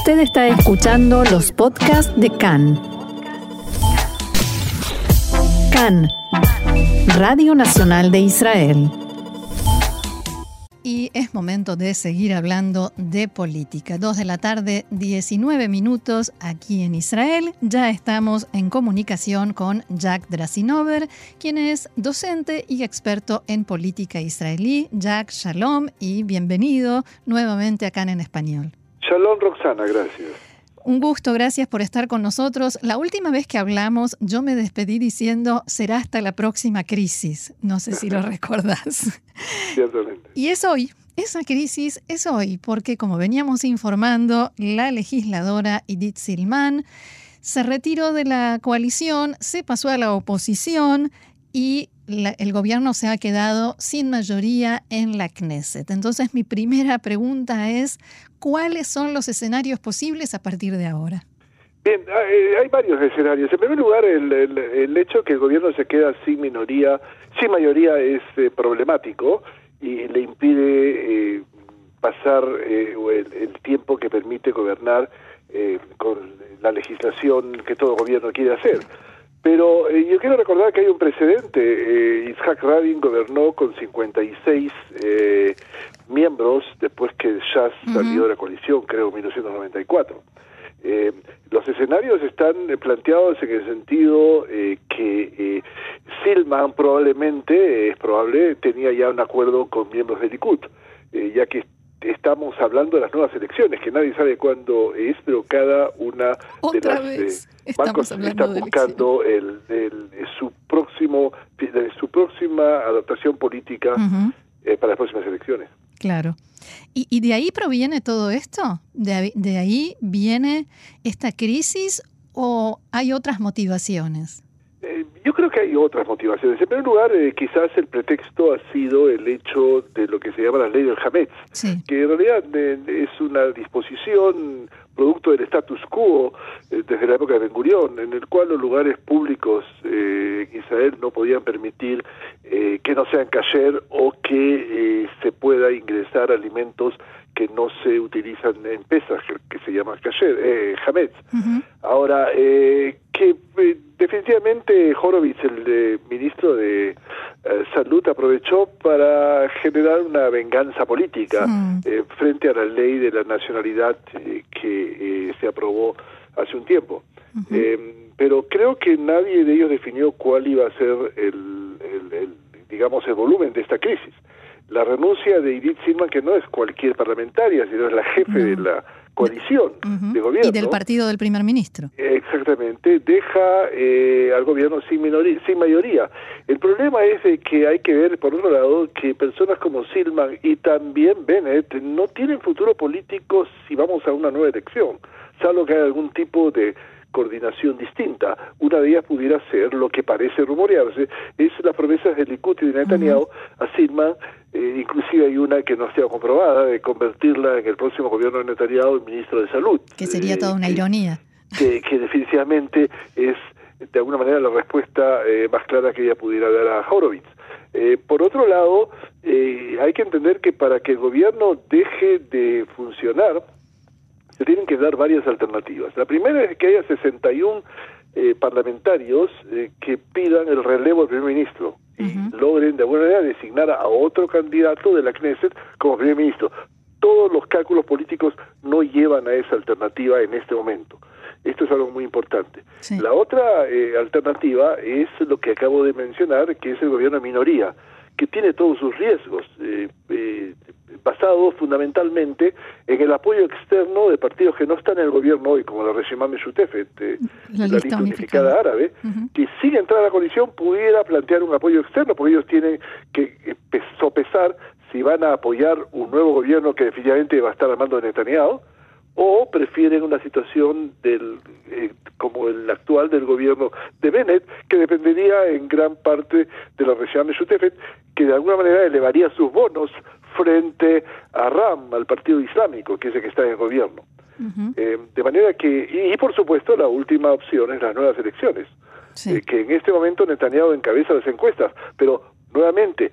Usted está escuchando los podcasts de CAN. CAN, Radio Nacional de Israel. Y es momento de seguir hablando de política. Dos de la tarde, 19 minutos aquí en Israel. Ya estamos en comunicación con Jack Drasinover, quien es docente y experto en política israelí. Jack, shalom y bienvenido nuevamente acá en español. Shalom, Roxana, gracias. Un gusto, gracias por estar con nosotros. La última vez que hablamos, yo me despedí diciendo, será hasta la próxima crisis. No sé si lo recordás. Ciertamente. Y es hoy, esa crisis es hoy, porque como veníamos informando, la legisladora Edith Silman se retiró de la coalición, se pasó a la oposición y el gobierno se ha quedado sin mayoría en la Knesset. Entonces mi primera pregunta es, ¿cuáles son los escenarios posibles a partir de ahora? Bien, eh, hay varios escenarios. En primer lugar, el, el, hecho que el gobierno se queda sin minoría, sin mayoría es eh, problemático y le impide eh, pasar el, tiempo que permite gobernar con la legislación que todo gobierno quiere hacer. Pero eh, yo quiero recordar que hay un precedente. Eh, Isaac Rabin gobernó con 56 eh, miembros después que Shas salió de la coalición, creo, en 1994. Eh, los escenarios están planteados en el sentido que Silman probablemente, es probable, tenía ya un acuerdo con miembros del Likud, ya que estamos hablando de las nuevas elecciones, que nadie sabe cuándo es, pero cada una de las vez eh, bancos está buscando el, su próximo su próxima adaptación política eh, para las próximas elecciones. Claro. ¿Y, ¿Y, de ahí proviene todo esto? ¿De, ¿De ahí viene esta crisis o hay otras motivaciones? Eh, yo creo que hay otras motivaciones. En primer lugar, eh, quizás el pretexto ha sido el hecho de lo que se llama la ley del Hametz, que en realidad eh, es una disposición producto del status quo desde la época de Ben Gurión, en el cual los lugares públicos en Israel no podían permitir que no sean cayer o que se pueda ingresar alimentos que no se utilizan en pesas, que, se llama cayer, eh, Hametz. Ahora, eh, que eh, definitivamente Horowitz, el ministro de eh, Salud, aprovechó para generar una venganza política frente a la ley de la nacionalidad que se aprobó hace un tiempo. pero creo que nadie de ellos definió cuál iba a ser el, el digamos, el volumen de esta crisis. La renuncia de Edith Silman, que no es cualquier parlamentaria, sino es la jefe de la coalición de gobierno. Y del partido del primer ministro. Exactamente, deja eh, al gobierno sin, minoría, sin mayoría. El problema es que hay que ver, por otro lado, que personas como Silman y también Bennett no tienen futuro político si vamos a una nueva elección, salvo que haya algún tipo de coordinación distinta. Una de ellas pudiera ser lo que parece rumorearse, es las promesas de Likud y de Netanyahu a Silman eh, inclusive hay una que no ha sido comprobada, de convertirla en el próximo gobierno de Netanyahu en ministro de Salud. Que sería toda una ironía. Que, definitivamente es, de alguna manera, la respuesta eh, más clara que ella pudiera dar a Horowitz. Eh, por otro lado, hay que entender que para que el gobierno deje de funcionar, se tienen que dar varias alternativas. La primera es que haya 61 parlamentarios que pidan el relevo del primer ministro y logren de alguna manera designar a otro candidato de la Knesset como primer ministro. Todos los cálculos políticos no llevan a esa alternativa en este momento. Esto es algo muy importante. La otra eh, alternativa es lo que acabo de mencionar, que es el gobierno de minoría, que tiene todos sus riesgos. Eh, eh, basado fundamentalmente en el apoyo externo de partidos que no están en el gobierno hoy, como la Regimame Shutefet, la, lista unificada, árabe, que sin entrar a la coalición pudiera plantear un apoyo externo, porque ellos tienen que eh, sopesar si van a apoyar un nuevo gobierno que definitivamente va a estar al mando de Netanyahu, o prefieren una situación del eh, como el actual del gobierno de Bennett, que dependería en gran parte de la región de Shutefet, que de alguna manera elevaría sus bonos frente a RAM, al Partido Islámico, que es el que está en el gobierno. Eh, de manera que, y, por supuesto, la última opción es las nuevas elecciones, eh, que en este momento Netanyahu encabeza las encuestas, pero nuevamente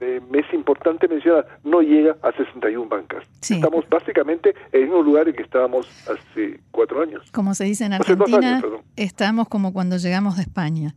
es importante mencionar, no llega a 61 bancas. Estamos básicamente en el mismo lugar en que estábamos hace cuatro años. Como se dice en Argentina, estamos como cuando llegamos de España.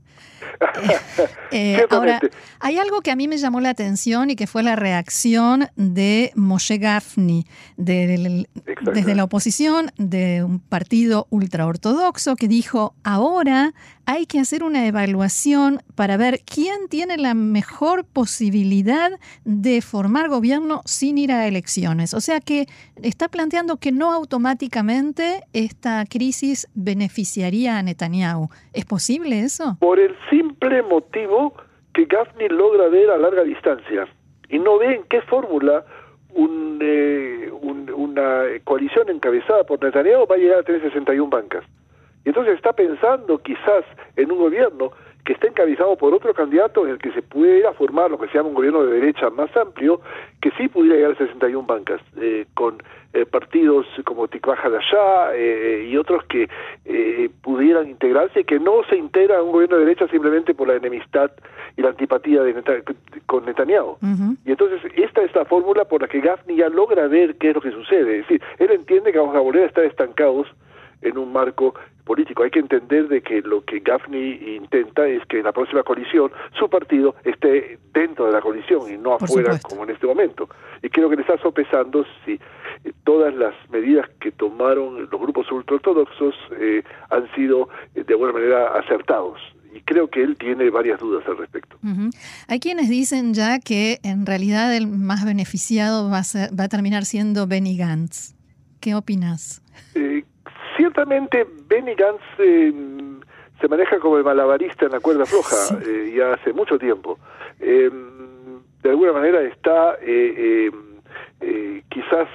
Eh, ahora, hay algo que a mí me llamó la atención y que fue la reacción de Moshe Gafni desde la oposición de un partido ultraortodoxo que dijo, ahora hay que hacer una evaluación para ver quién tiene la mejor posibilidad de formar gobierno sin ir a elecciones. O sea que está planteando que no automáticamente esta crisis beneficiaría a Netanyahu. ¿Es posible eso? Por el simple motivo que Gafni logra ver a larga distancia y no ve en qué fórmula eh, una coalición encabezada por Netanyahu va a llegar a tener 61 bancas. Y entonces está pensando quizás en un gobierno que está encabezado por otro candidato en el que se pudiera formar lo que se llama un gobierno de derecha más amplio, que sí pudiera llegar a 61 bancas, eh, con eh, partidos como Tikva Hadashah eh, y otros que pudieran integrarse, que no se integra a un gobierno de derecha simplemente por la enemistad y la antipatía de con Netanyahu. Y entonces esta es la fórmula por la que Gafni ya logra ver qué es lo que sucede. Es decir, él entiende que vamos a volver a estar estancados en un marco político. Hay que entender de que lo que Gaffney intenta es que en la próxima coalición su partido esté dentro de la coalición y no afuera como en este momento. Y creo que le está sopesando si eh, todas las medidas que tomaron los grupos ultraortodoxos eh, han sido eh, de alguna manera acertados y creo que él tiene varias dudas al respecto. Hay quienes dicen ya que en realidad el más beneficiado va a, ser, va a terminar siendo Benny Gantz. ¿Qué opinas? Eh, ciertamente Benny Gantz eh, se maneja como el malabarista en la cuerda floja eh, ya hace mucho tiempo. Em, de alguna manera está quizás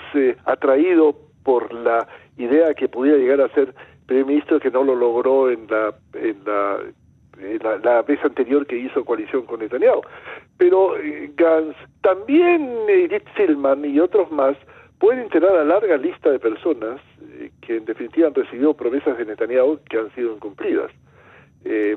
atraído por la idea que pudiera llegar a ser primer ministro que no lo logró en la, en la, la, vez anterior que hizo coalición con Netanyahu. Pero Gantz, también Edith Silman y otros más pueden tener a larga lista de personas eh, que en definitiva han recibido promesas de Netanyahu que han sido incumplidas. Eh,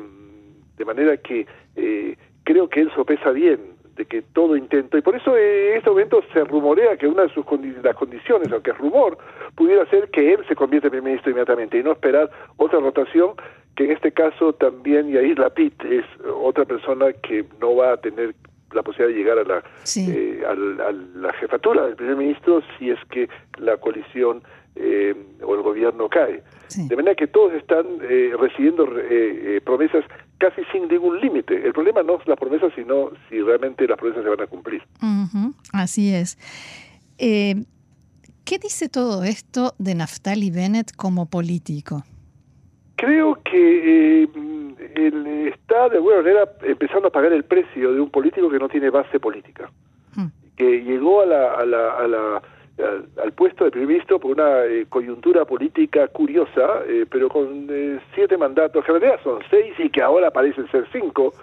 de manera que eh, creo que él sopesa bien de que todo intento, y por eso en este momento se rumorea que una de sus las condiciones, aunque es rumor, pudiera ser que él se convierta en primer ministro inmediatamente y no esperar otra rotación, que en este caso también Yair Lapid es otra persona que no va a tener la posibilidad de llegar a la, eh, a, la jefatura del primer ministro si es que la coalición eh, o el gobierno cae. De manera que todos están eh, recibiendo promesas casi sin ningún límite. El problema no es las promesas, sino si realmente las promesas se van a cumplir. Así es. ¿Qué dice todo esto de Naftali Bennett como político? Creo que él está de alguna manera empezando a pagar el precio de un político que no tiene base política, hmm. que llegó a la, a la, a la al, puesto de primer ministro por una eh, coyuntura política curiosa, eh, pero con eh, siete mandatos, que en realidad son seis y que ahora parecen ser cinco,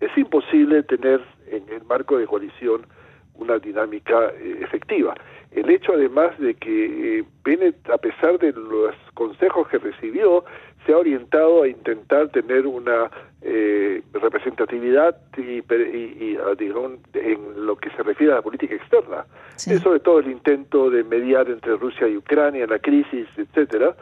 es imposible tener en el marco de coalición una dinámica efectiva. El hecho además de que Bennett, a pesar de los consejos que recibió, se ha orientado a intentar tener una eh, representatividad y, ah, en lo que se refiere a la política externa. sobre todo el intento de mediar entre Rusia y Ucrania, la crisis, etcétera,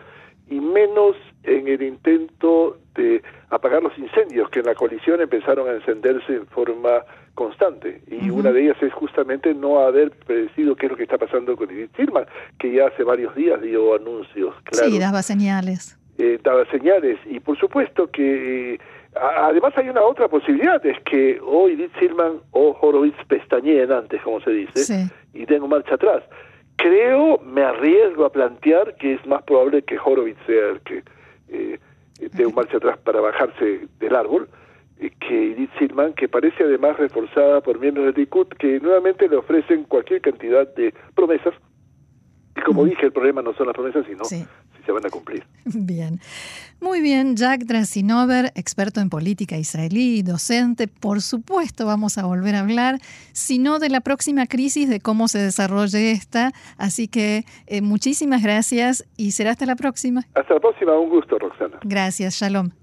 y menos en el intento de apagar los incendios que en la coalición empezaron a encenderse en forma constante. Y una de ellas es justamente no haber predecido qué es lo que está pasando con Edith Silman, que ya hace varios días dio anuncios claros. Sí, daba señales eh, daba señales. Y por supuesto que eh, además hay una otra posibilidad es que hoy Edith Silman o Horowitz pestañeen antes como se dice y den marcha atrás. Creo me arriesgo a plantear que es más probable que Horowitz sea el que eh, dé un marcha atrás para bajarse del árbol eh, que Edith Silman, que parece además reforzada por miembros de Likud, que nuevamente le ofrecen cualquier cantidad de promesas. Y como dije, el problema no son las promesas, sino se van a cumplir. Bien. Muy bien, Jack Drasinover, experto en política israelí, docente. Por supuesto, vamos a volver a hablar, sino de la próxima crisis, de cómo se desarrolle esta. Así que eh, muchísimas gracias y será hasta la próxima. Hasta la próxima, un gusto, Roxana. Gracias, Shalom.